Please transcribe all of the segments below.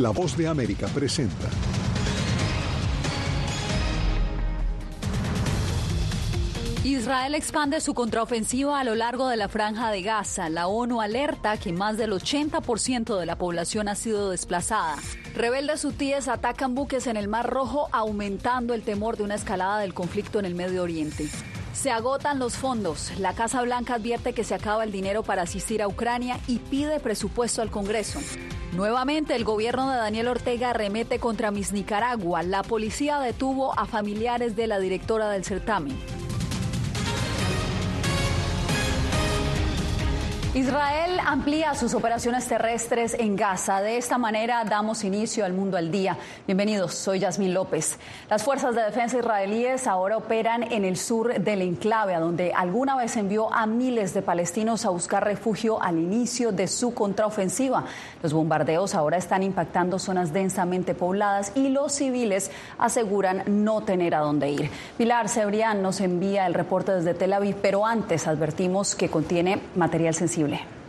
La voz de América presenta. Israel expande su contraofensiva a lo largo de la franja de Gaza. La ONU alerta que más del 80% de la población ha sido desplazada. Rebeldes hutíes atacan buques en el Mar Rojo, aumentando el temor de una escalada del conflicto en el Medio Oriente. Se agotan los fondos. La Casa Blanca advierte que se acaba el dinero para asistir a Ucrania y pide presupuesto al Congreso. Nuevamente, el gobierno de Daniel Ortega remete contra Miss Nicaragua. La policía detuvo a familiares de la directora del certamen. Israel amplía sus operaciones terrestres en Gaza. De esta manera damos inicio al mundo al día. Bienvenidos, soy Yasmín López. Las fuerzas de defensa israelíes ahora operan en el sur del enclave, a donde alguna vez envió a miles de palestinos a buscar refugio al inicio de su contraofensiva. Los bombardeos ahora están impactando zonas densamente pobladas y los civiles aseguran no tener a dónde ir. Pilar Cebrián nos envía el reporte desde Tel Aviv, pero antes advertimos que contiene material sensible posible.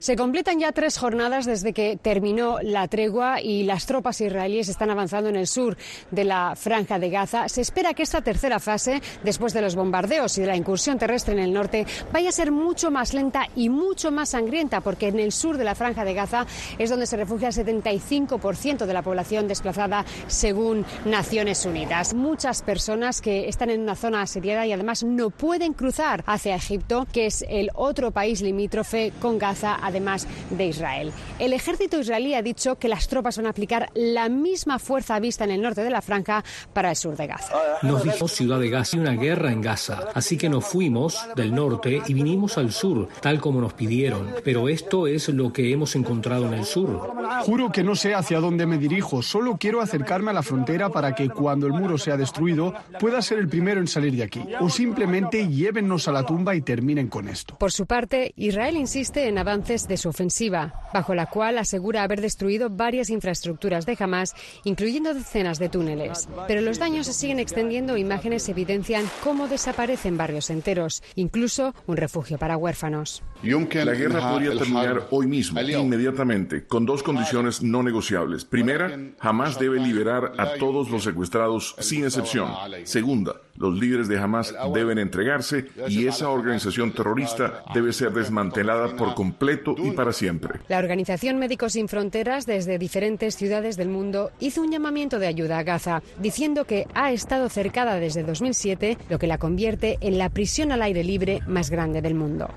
Se completan ya tres jornadas desde que terminó la tregua y las tropas israelíes están avanzando en el sur de la franja de Gaza. Se espera que esta tercera fase, después de los bombardeos y de la incursión terrestre en el norte, vaya a ser mucho más lenta y mucho más sangrienta, porque en el sur de la franja de Gaza es donde se refugia el 75% de la población desplazada, según Naciones Unidas. Muchas personas que están en una zona asediada y además no pueden cruzar hacia Egipto, que es el otro país limítrofe con Gaza además de Israel. El ejército israelí ha dicho que las tropas van a aplicar la misma fuerza vista en el norte de la franja para el sur de Gaza. Nos dijo Ciudad de Gaza y una guerra en Gaza, así que nos fuimos del norte y vinimos al sur, tal como nos pidieron. Pero esto es lo que hemos encontrado en el sur. Juro que no sé hacia dónde me dirijo, solo quiero acercarme a la frontera para que cuando el muro sea destruido pueda ser el primero en salir de aquí. O simplemente llévennos a la tumba y terminen con esto. Por su parte, Israel insiste en avances de su ofensiva, bajo la cual asegura haber destruido varias infraestructuras de Hamas, incluyendo decenas de túneles. Pero los daños se siguen extendiendo e imágenes evidencian cómo desaparecen barrios enteros, incluso un refugio para huérfanos. La guerra podría terminar hoy mismo, inmediatamente, con dos condiciones no negociables. Primera, Hamas debe liberar a todos los secuestrados sin excepción. Segunda, los líderes de Hamas deben entregarse y esa organización terrorista debe ser desmantelada por completo y para siempre. La Organización Médicos Sin Fronteras, desde diferentes ciudades del mundo, hizo un llamamiento de ayuda a Gaza, diciendo que ha estado cercada desde 2007, lo que la convierte en la prisión al aire libre más grande del mundo.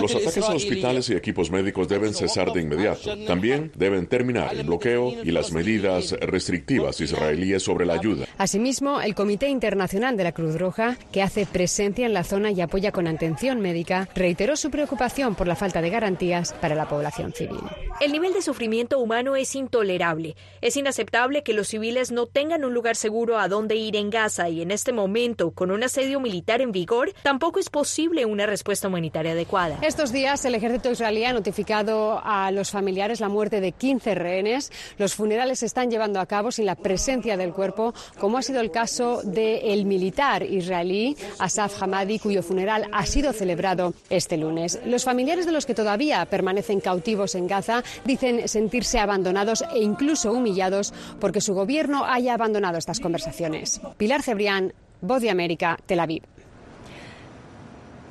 Los ataques a hospitales y equipos médicos deben cesar de inmediato. También deben terminar el bloqueo y las medidas restrictivas israelíes sobre la ayuda. Asimismo, el Comité Internacional de la Cruz Roja, que hace presencia en la zona y apoya con atención médica, reiteró su preocupación por la falta de garantías para la población civil. El nivel de sufrimiento humano es intolerable. Es inaceptable que los civiles no tengan un lugar seguro a donde ir en Gaza y en este momento, con un asedio militar en vigor, tampoco es posible una respuesta humanitaria adecuada. Estos días el ejército israelí ha notificado a los familiares la muerte de 15 rehenes. Los funerales se están llevando a cabo sin la presencia del cuerpo, como ha sido el caso del militar israelí Asaf Hamadi, cuyo funeral ha sido celebrado este lunes. Los familiares de los que todavía permanecen cautivos en Gaza dicen sentirse abandonados e incluso humillados porque su gobierno haya abandonado estas conversaciones. Pilar Cebrián, Voz de América, Tel Aviv.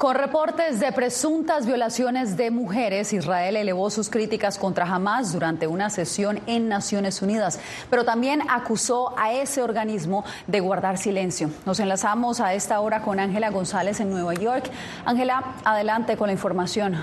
Con reportes de presuntas violaciones de mujeres, Israel elevó sus críticas contra Hamas durante una sesión en Naciones Unidas, pero también acusó a ese organismo de guardar silencio. Nos enlazamos a esta hora con Ángela González en Nueva York. Ángela, adelante con la información.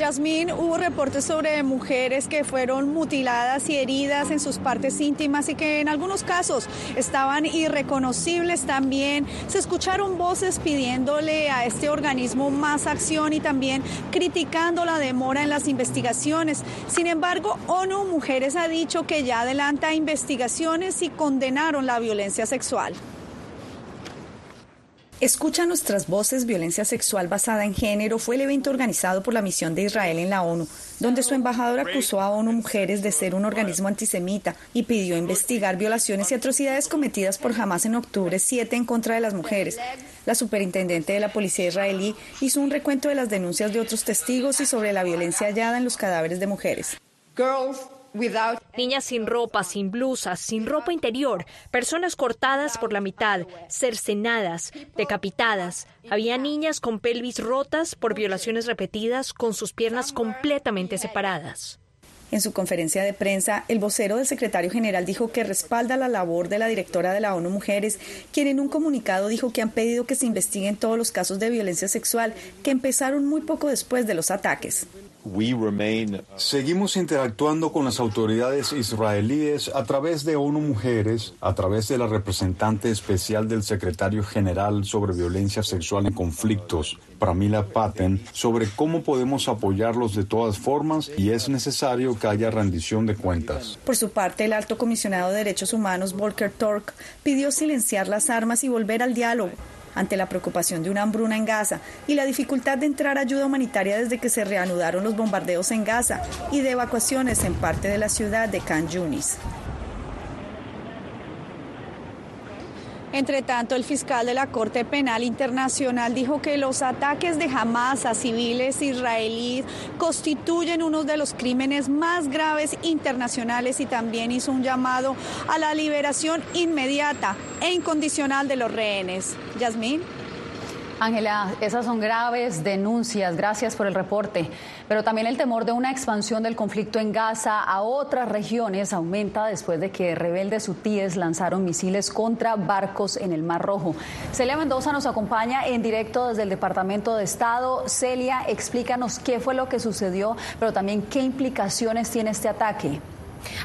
Yasmín, hubo reportes sobre mujeres que fueron mutiladas y heridas en sus partes íntimas y que en algunos casos estaban irreconocibles también. Se escucharon voces pidiéndole a este organismo más acción y también criticando la demora en las investigaciones. Sin embargo, ONU Mujeres ha dicho que ya adelanta investigaciones y condenaron la violencia sexual. Escucha nuestras voces, violencia sexual basada en género fue el evento organizado por la misión de Israel en la ONU, donde su embajador acusó a ONU Mujeres de ser un organismo antisemita y pidió investigar violaciones y atrocidades cometidas por Hamas en octubre 7 en contra de las mujeres. La superintendente de la policía israelí hizo un recuento de las denuncias de otros testigos y sobre la violencia hallada en los cadáveres de mujeres. Niñas sin ropa, sin blusas, sin ropa interior, personas cortadas por la mitad, cercenadas, decapitadas. Había niñas con pelvis rotas por violaciones repetidas, con sus piernas completamente separadas. En su conferencia de prensa, el vocero del secretario general dijo que respalda la labor de la directora de la ONU Mujeres, quien en un comunicado dijo que han pedido que se investiguen todos los casos de violencia sexual que empezaron muy poco después de los ataques. Seguimos interactuando con las autoridades israelíes a través de ONU Mujeres, a través de la representante especial del secretario general sobre violencia sexual en conflictos, Pramila Patten, sobre cómo podemos apoyarlos de todas formas y es necesario que haya rendición de cuentas. Por su parte, el alto comisionado de Derechos Humanos, Volker Turk, pidió silenciar las armas y volver al diálogo ante la preocupación de una hambruna en Gaza y la dificultad de entrar ayuda humanitaria desde que se reanudaron los bombardeos en Gaza y de evacuaciones en parte de la ciudad de Khan Yunis. Entre tanto, el fiscal de la Corte Penal Internacional dijo que los ataques de Hamas a civiles israelíes constituyen uno de los crímenes más graves internacionales y también hizo un llamado a la liberación inmediata e incondicional de los rehenes. Yasmín. Ángela, esas son graves denuncias. Gracias por el reporte. Pero también el temor de una expansión del conflicto en Gaza a otras regiones aumenta después de que rebeldes hutíes lanzaron misiles contra barcos en el Mar Rojo. Celia Mendoza nos acompaña en directo desde el Departamento de Estado. Celia, explícanos qué fue lo que sucedió, pero también qué implicaciones tiene este ataque.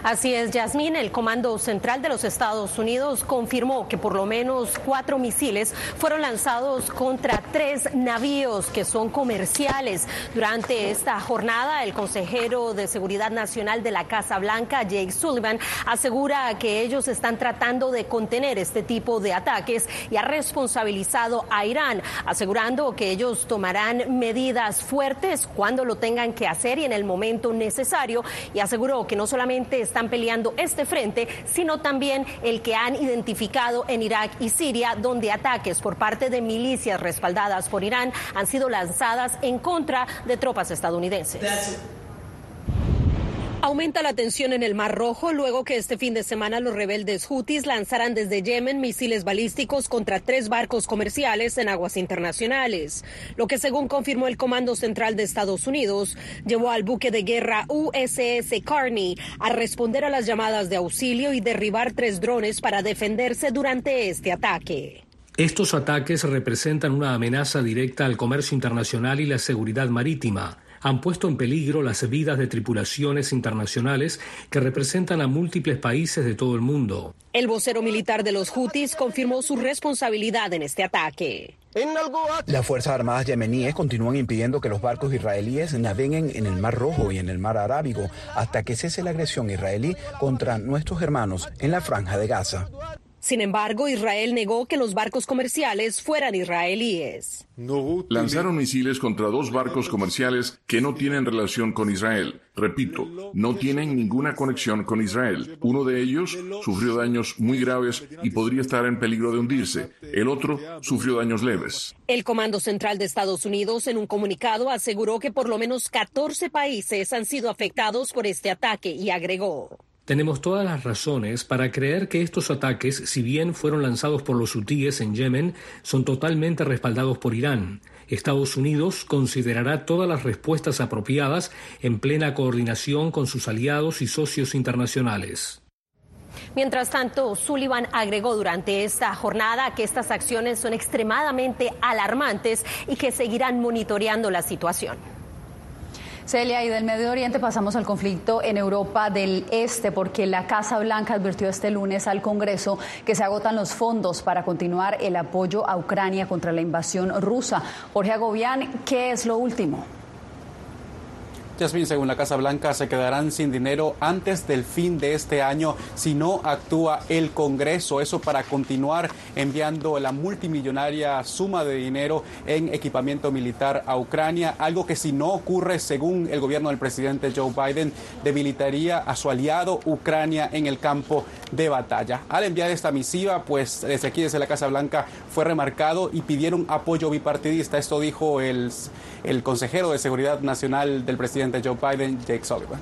Así es, Yasmín. El Comando Central de los Estados Unidos confirmó que por lo menos cuatro misiles fueron lanzados contra tres navíos que son comerciales. Durante esta jornada, el consejero de Seguridad Nacional de la Casa Blanca, Jake Sullivan, asegura que ellos están tratando de contener este tipo de ataques y ha responsabilizado a Irán, asegurando que ellos tomarán medidas fuertes cuando lo tengan que hacer y en el momento necesario. Y aseguró que no solamente están peleando este frente, sino también el que han identificado en Irak y Siria, donde ataques por parte de milicias respaldadas por Irán han sido lanzadas en contra de tropas estadounidenses. Aumenta la tensión en el Mar Rojo luego que este fin de semana los rebeldes hutis lanzaran desde Yemen misiles balísticos contra tres barcos comerciales en aguas internacionales, lo que según confirmó el Comando Central de Estados Unidos, llevó al buque de guerra USS Carney a responder a las llamadas de auxilio y derribar tres drones para defenderse durante este ataque. Estos ataques representan una amenaza directa al comercio internacional y la seguridad marítima han puesto en peligro las vidas de tripulaciones internacionales que representan a múltiples países de todo el mundo. El vocero militar de los Houthis confirmó su responsabilidad en este ataque. Las Fuerzas Armadas yemeníes continúan impidiendo que los barcos israelíes naveguen en el Mar Rojo y en el Mar Arábigo hasta que cese la agresión israelí contra nuestros hermanos en la franja de Gaza. Sin embargo, Israel negó que los barcos comerciales fueran israelíes. Lanzaron misiles contra dos barcos comerciales que no tienen relación con Israel. Repito, no tienen ninguna conexión con Israel. Uno de ellos sufrió daños muy graves y podría estar en peligro de hundirse. El otro sufrió daños leves. El Comando Central de Estados Unidos en un comunicado aseguró que por lo menos 14 países han sido afectados por este ataque y agregó. Tenemos todas las razones para creer que estos ataques, si bien fueron lanzados por los hutíes en Yemen, son totalmente respaldados por Irán. Estados Unidos considerará todas las respuestas apropiadas en plena coordinación con sus aliados y socios internacionales. Mientras tanto, Sullivan agregó durante esta jornada que estas acciones son extremadamente alarmantes y que seguirán monitoreando la situación. Celia, y del Medio Oriente pasamos al conflicto en Europa del Este, porque la Casa Blanca advirtió este lunes al Congreso que se agotan los fondos para continuar el apoyo a Ucrania contra la invasión rusa. Jorge Agobián, ¿qué es lo último? Jasmine, según la Casa Blanca, se quedarán sin dinero antes del fin de este año si no actúa el Congreso. Eso para continuar enviando la multimillonaria suma de dinero en equipamiento militar a Ucrania, algo que si no ocurre, según el gobierno del presidente Joe Biden, debilitaría a su aliado Ucrania en el campo de batalla. Al enviar esta misiva, pues desde aquí, desde la Casa Blanca, fue remarcado y pidieron apoyo bipartidista. Esto dijo el, el consejero de Seguridad Nacional del presidente Joe Biden, Jake Sullivan.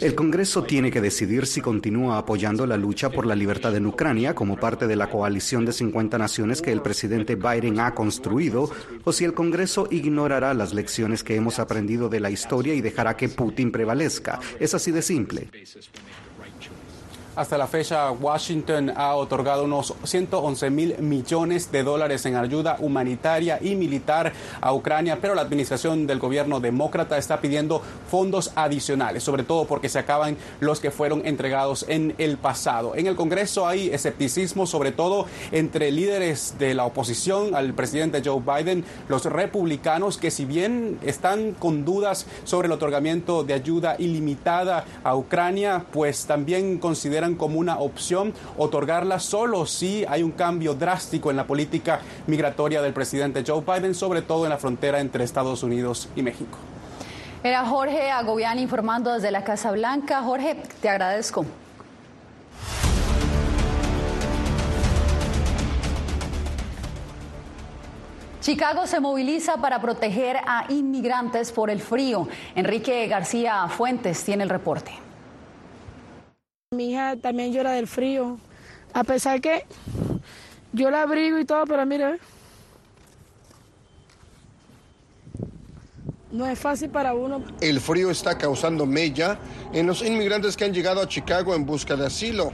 El Congreso tiene que decidir si continúa apoyando la lucha por la libertad en Ucrania como parte de la coalición de 50 naciones que el presidente Biden ha construido o si el Congreso ignorará las lecciones que hemos aprendido de la historia y dejará que Putin prevalezca. Es así de simple. Hasta la fecha, Washington ha otorgado unos 111 mil millones de dólares en ayuda humanitaria y militar a Ucrania, pero la administración del gobierno demócrata está pidiendo fondos adicionales, sobre todo porque se acaban los que fueron entregados en el pasado. En el Congreso hay escepticismo, sobre todo entre líderes de la oposición al presidente Joe Biden, los republicanos, que si bien están con dudas sobre el otorgamiento de ayuda ilimitada a Ucrania, pues también como una opción otorgarla solo si hay un cambio drástico en la política migratoria del presidente Joe Biden, sobre todo en la frontera entre Estados Unidos y México. Era Jorge Agobián informando desde la Casa Blanca. Jorge, te agradezco. Chicago se moviliza para proteger a inmigrantes por el frío. Enrique García Fuentes tiene el reporte. Mi hija también llora del frío, a pesar que yo la abrigo y todo, pero mira, no es fácil para uno. El frío está causando mella en los inmigrantes que han llegado a Chicago en busca de asilo.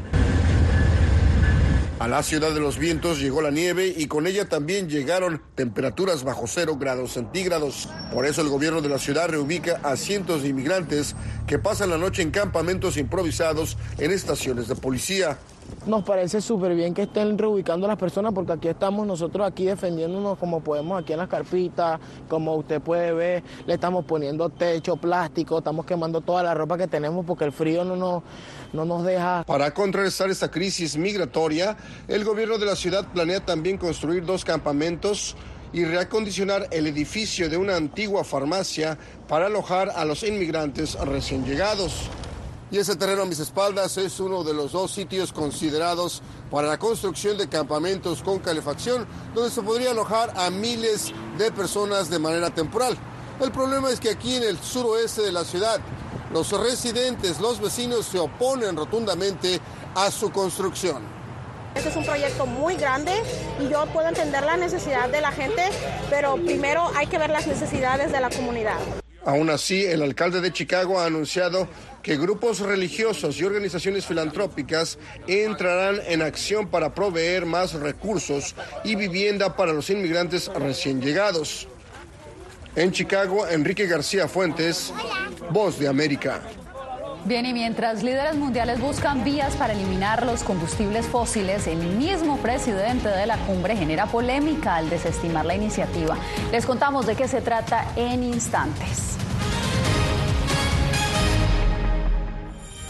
A la ciudad de los vientos llegó la nieve y con ella también llegaron temperaturas bajo cero grados centígrados. Por eso el gobierno de la ciudad reubica a cientos de inmigrantes que pasan la noche en campamentos improvisados en estaciones de policía. Nos parece súper bien que estén reubicando a las personas porque aquí estamos nosotros aquí defendiéndonos como podemos aquí en las carpitas, como usted puede ver, le estamos poniendo techo, plástico, estamos quemando toda la ropa que tenemos porque el frío no nos, no nos deja. Para contrarrestar esta crisis migratoria, el gobierno de la ciudad planea también construir dos campamentos y reacondicionar el edificio de una antigua farmacia para alojar a los inmigrantes recién llegados. Y ese terreno a mis espaldas es uno de los dos sitios considerados para la construcción de campamentos con calefacción, donde se podría alojar a miles de personas de manera temporal. El problema es que aquí en el suroeste de la ciudad, los residentes, los vecinos se oponen rotundamente a su construcción. Este es un proyecto muy grande y yo puedo entender la necesidad de la gente, pero primero hay que ver las necesidades de la comunidad. Aún así, el alcalde de Chicago ha anunciado que grupos religiosos y organizaciones filantrópicas entrarán en acción para proveer más recursos y vivienda para los inmigrantes recién llegados. En Chicago, Enrique García Fuentes, Voz de América. Bien, y mientras líderes mundiales buscan vías para eliminar los combustibles fósiles, el mismo presidente de la cumbre genera polémica al desestimar la iniciativa. Les contamos de qué se trata en instantes.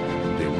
de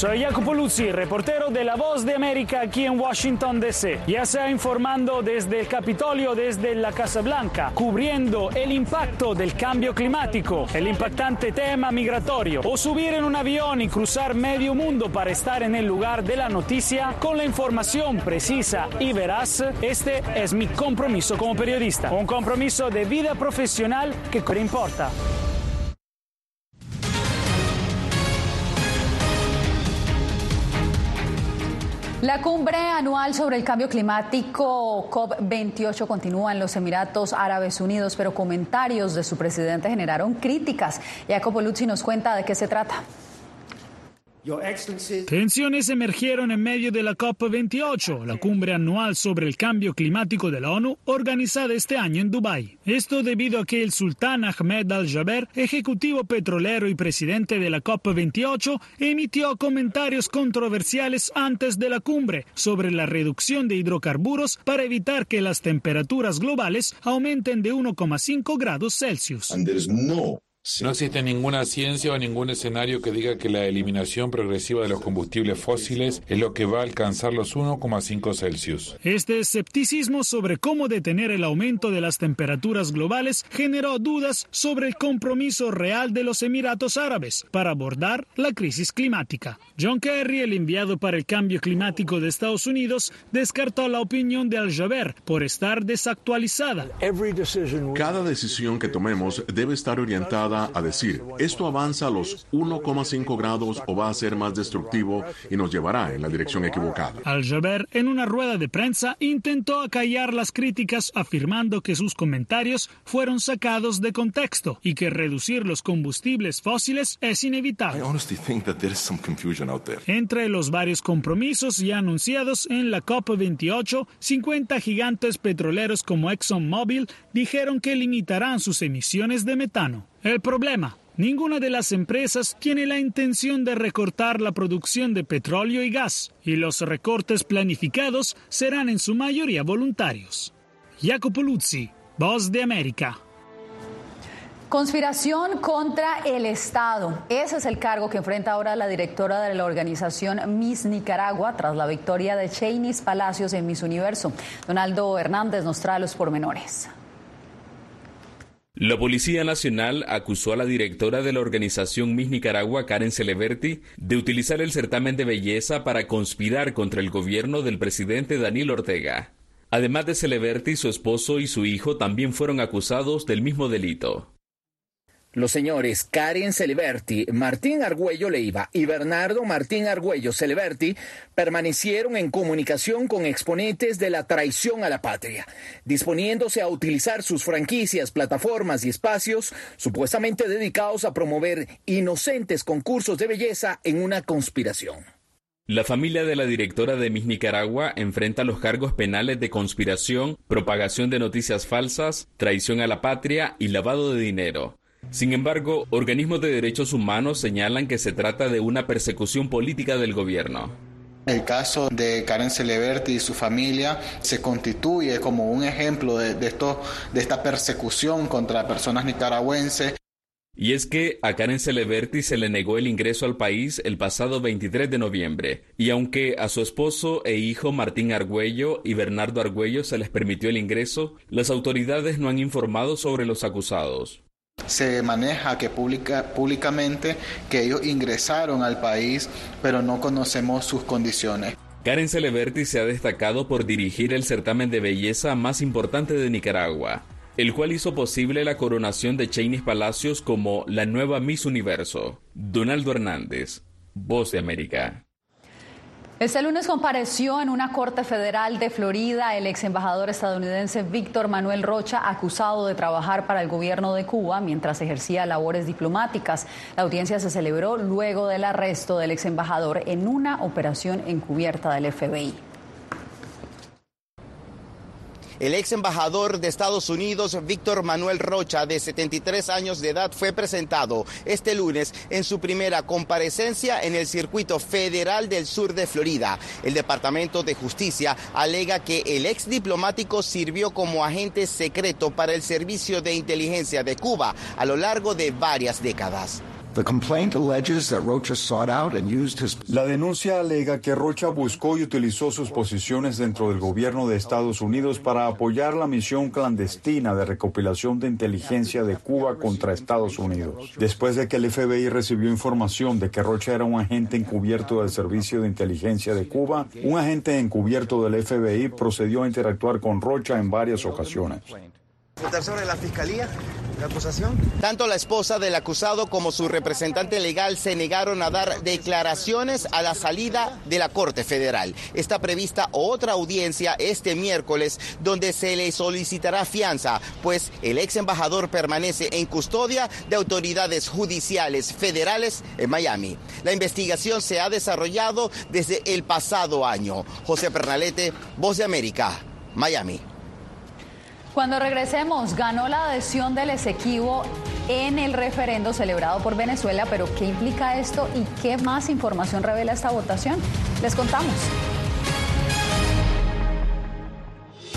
Soy Jacopo Luzzi, reportero de La Voz de América aquí en Washington, D.C. Ya sea informando desde el Capitolio, desde la Casa Blanca, cubriendo el impacto del cambio climático, el impactante tema migratorio, o subir en un avión y cruzar medio mundo para estar en el lugar de la noticia con la información precisa y veraz, este es mi compromiso como periodista. Un compromiso de vida profesional que importa. La cumbre anual sobre el cambio climático COP28 continúa en los Emiratos Árabes Unidos, pero comentarios de su presidente generaron críticas. Jacopo Luzzi nos cuenta de qué se trata. Tensiones emergieron en medio de la COP28, la cumbre anual sobre el cambio climático de la ONU, organizada este año en Dubái. Esto debido a que el sultán Ahmed Al-Jaber, ejecutivo petrolero y presidente de la COP28, emitió comentarios controversiales antes de la cumbre sobre la reducción de hidrocarburos para evitar que las temperaturas globales aumenten de 1,5 grados Celsius. No existe ninguna ciencia o ningún escenario que diga que la eliminación progresiva de los combustibles fósiles es lo que va a alcanzar los 1,5 Celsius. Este escepticismo sobre cómo detener el aumento de las temperaturas globales generó dudas sobre el compromiso real de los Emiratos Árabes para abordar la crisis climática. John Kerry, el enviado para el cambio climático de Estados Unidos, descartó la opinión de Al-Jaber por estar desactualizada. Cada decisión que tomemos debe estar orientada a decir, esto avanza a los 1,5 grados o va a ser más destructivo y nos llevará en la dirección equivocada. Al-Jaber, en una rueda de prensa, intentó acallar las críticas afirmando que sus comentarios fueron sacados de contexto y que reducir los combustibles fósiles es inevitable. Entre los varios compromisos ya anunciados en la COP28, 50 gigantes petroleros como ExxonMobil dijeron que limitarán sus emisiones de metano. El problema, ninguna de las empresas tiene la intención de recortar la producción de petróleo y gas, y los recortes planificados serán en su mayoría voluntarios. Jacopo Luzzi, Voz de América. Conspiración contra el Estado. Ese es el cargo que enfrenta ahora la directora de la organización Miss Nicaragua tras la victoria de Chainis Palacios en Miss Universo. Donaldo Hernández nos trae los pormenores. La Policía Nacional acusó a la directora de la organización Miss Nicaragua, Karen Celeberti, de utilizar el certamen de belleza para conspirar contra el gobierno del presidente Daniel Ortega. Además de Celeberti, su esposo y su hijo también fueron acusados del mismo delito. Los señores Karen Celeberti, Martín Argüello Leiva y Bernardo Martín Argüello Celeberti permanecieron en comunicación con exponentes de la traición a la patria, disponiéndose a utilizar sus franquicias, plataformas y espacios supuestamente dedicados a promover inocentes concursos de belleza en una conspiración. La familia de la directora de Miss Nicaragua enfrenta los cargos penales de conspiración, propagación de noticias falsas, traición a la patria y lavado de dinero. Sin embargo, organismos de derechos humanos señalan que se trata de una persecución política del gobierno. El caso de Karen Celeberti y su familia se constituye como un ejemplo de, esto, de esta persecución contra personas nicaragüenses. Y es que a Karen Celeberti se le negó el ingreso al país el pasado 23 de noviembre, y aunque a su esposo e hijo Martín Argüello y Bernardo Argüello se les permitió el ingreso, las autoridades no han informado sobre los acusados. Se maneja que públicamente que ellos ingresaron al país, pero no conocemos sus condiciones. Karen Celeberti se ha destacado por dirigir el certamen de belleza más importante de Nicaragua, el cual hizo posible la coronación de Chainis Palacios como la nueva Miss Universo. Donaldo Hernández, Voz de América. Este lunes compareció en una corte federal de Florida el ex embajador estadounidense Víctor Manuel Rocha, acusado de trabajar para el gobierno de Cuba mientras ejercía labores diplomáticas. La audiencia se celebró luego del arresto del ex embajador en una operación encubierta del FBI. El ex embajador de Estados Unidos, Víctor Manuel Rocha, de 73 años de edad, fue presentado este lunes en su primera comparecencia en el circuito federal del sur de Florida. El Departamento de Justicia alega que el ex diplomático sirvió como agente secreto para el Servicio de Inteligencia de Cuba a lo largo de varias décadas. La denuncia alega que Rocha buscó y utilizó sus posiciones dentro del gobierno de Estados Unidos para apoyar la misión clandestina de recopilación de inteligencia de Cuba contra Estados Unidos. Después de que el FBI recibió información de que Rocha era un agente encubierto del Servicio de Inteligencia de Cuba, un agente encubierto del FBI procedió a interactuar con Rocha en varias ocasiones. La fiscalía? acusación? Tanto la esposa del acusado como su representante legal se negaron a dar declaraciones a la salida de la Corte Federal. Está prevista otra audiencia este miércoles donde se le solicitará fianza, pues el ex embajador permanece en custodia de autoridades judiciales federales en Miami. La investigación se ha desarrollado desde el pasado año. José Pernalete, Voz de América, Miami. Cuando regresemos, ganó la adhesión del Esequibo en el referendo celebrado por Venezuela, pero ¿qué implica esto y qué más información revela esta votación? Les contamos.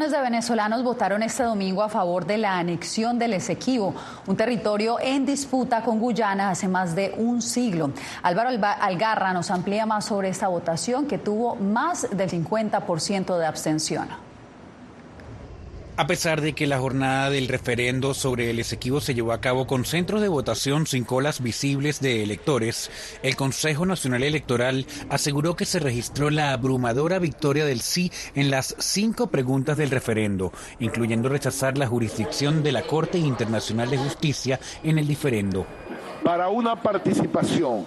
millones de venezolanos votaron este domingo a favor de la anexión del Esequibo, un territorio en disputa con Guyana hace más de un siglo. Álvaro Algarra nos amplía más sobre esta votación que tuvo más del 50% de abstención. A pesar de que la jornada del referendo sobre el Esequibo se llevó a cabo con centros de votación sin colas visibles de electores, el Consejo Nacional Electoral aseguró que se registró la abrumadora victoria del sí en las cinco preguntas del referendo, incluyendo rechazar la jurisdicción de la Corte Internacional de Justicia en el diferendo. Para una participación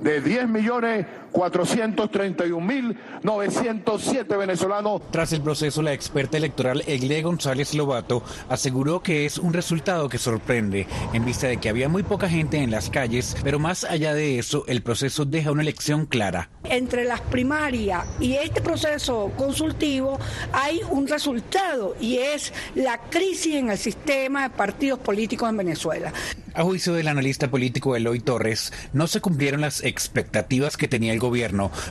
de 10 millones 431.907 venezolanos. Tras el proceso, la experta electoral Egle González Lobato aseguró que es un resultado que sorprende, en vista de que había muy poca gente en las calles, pero más allá de eso, el proceso deja una elección clara. Entre las primarias y este proceso consultivo hay un resultado y es la crisis en el sistema de partidos políticos en Venezuela. A juicio del analista político Eloy Torres, no se cumplieron las expectativas que tenía el gobierno,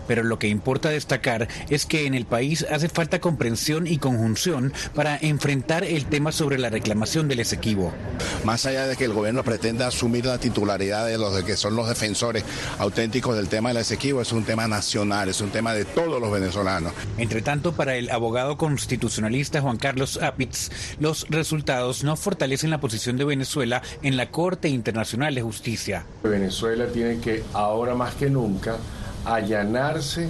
pero lo que importa destacar es que en el país hace falta comprensión y conjunción para enfrentar el tema sobre la reclamación del Esequibo. Más allá de que el gobierno pretenda asumir la titularidad de los que son los defensores auténticos del tema del Esequibo, es un tema nacional, es un tema de todos los venezolanos. Entre tanto, para el abogado constitucionalista Juan Carlos Apitz, los resultados no fortalecen la posición de Venezuela en la Corte Internacional de Justicia. Venezuela tiene que, ahora más que nunca, allanarse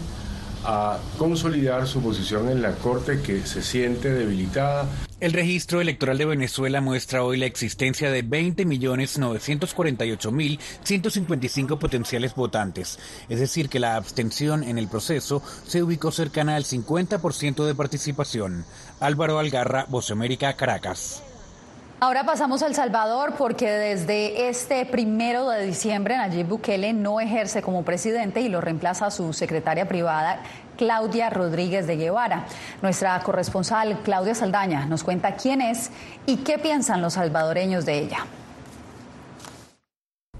a consolidar su posición en la Corte que se siente debilitada. El registro electoral de Venezuela muestra hoy la existencia de 20.948.155 potenciales votantes, es decir, que la abstención en el proceso se ubicó cercana al 50% de participación. Álvaro Algarra, Voz América, Caracas. Ahora pasamos a El Salvador porque desde este primero de diciembre Nayib Bukele no ejerce como presidente y lo reemplaza su secretaria privada Claudia Rodríguez de Guevara. Nuestra corresponsal Claudia Saldaña nos cuenta quién es y qué piensan los salvadoreños de ella.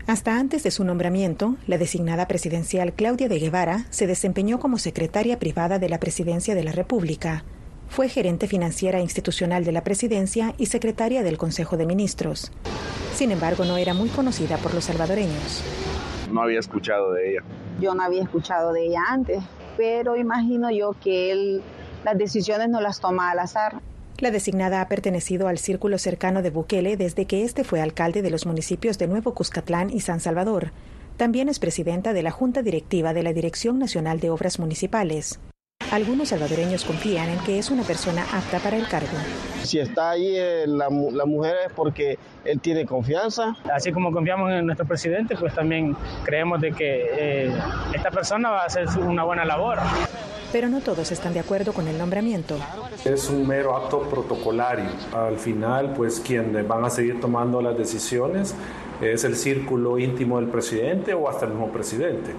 Hasta antes de su nombramiento, la designada presidencial Claudia de Guevara se desempeñó como secretaria privada de la Presidencia de la República. Fue gerente financiera institucional de la presidencia y secretaria del Consejo de Ministros. Sin embargo, no era muy conocida por los salvadoreños. No había escuchado de ella. Yo no había escuchado de ella antes, pero imagino yo que él las decisiones no las toma al azar. La designada ha pertenecido al círculo cercano de Bukele desde que este fue alcalde de los municipios de Nuevo Cuscatlán y San Salvador. También es presidenta de la Junta Directiva de la Dirección Nacional de Obras Municipales. Algunos salvadoreños confían en que es una persona apta para el cargo. Si está ahí eh, la, mujer es porque él tiene confianza. Así como confiamos en nuestro presidente, pues también creemos de que eh, esta persona va a hacer una buena labor. Pero no todos están de acuerdo con el nombramiento. Es un mero acto protocolario. Al final, pues quienes van a seguir tomando las decisiones es el círculo íntimo del presidente o hasta el mismo presidente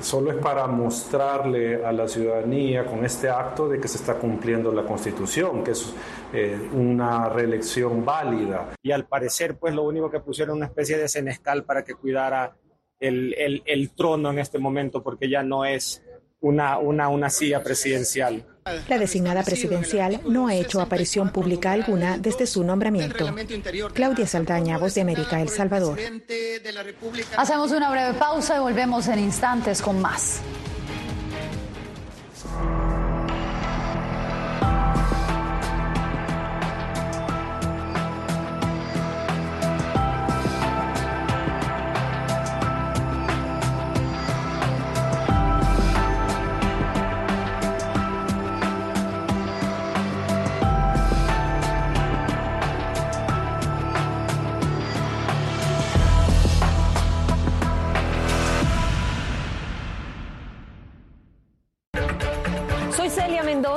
solo es para mostrarle a la ciudadanía con este acto de que se está cumpliendo la Constitución, que es eh, una reelección válida. Y al parecer, pues lo único que pusieron una especie de senescal para que cuidara el, el, el trono en este momento, porque ya no es una, una, una silla presidencial. La designada presidencial no ha hecho aparición pública alguna desde su nombramiento. Claudia Saldaña, Voz de América, El Salvador. Hacemos una breve pausa y volvemos en instantes con más.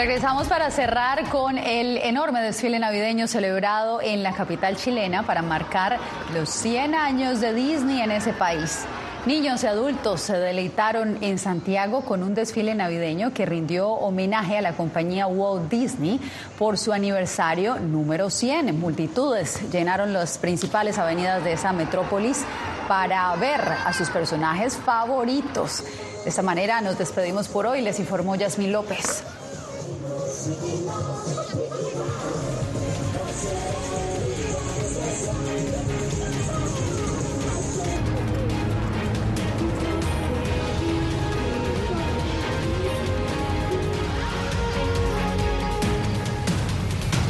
Regresamos para cerrar con el enorme desfile navideño celebrado en la capital chilena para marcar los 100 años de Disney en ese país. Niños y adultos se deleitaron en Santiago con un desfile navideño que rindió homenaje a la compañía Walt Disney por su aniversario número 100. Multitudes llenaron las principales avenidas de esa metrópolis para ver a sus personajes favoritos. De esta manera nos despedimos por hoy, les informó Yasmín López.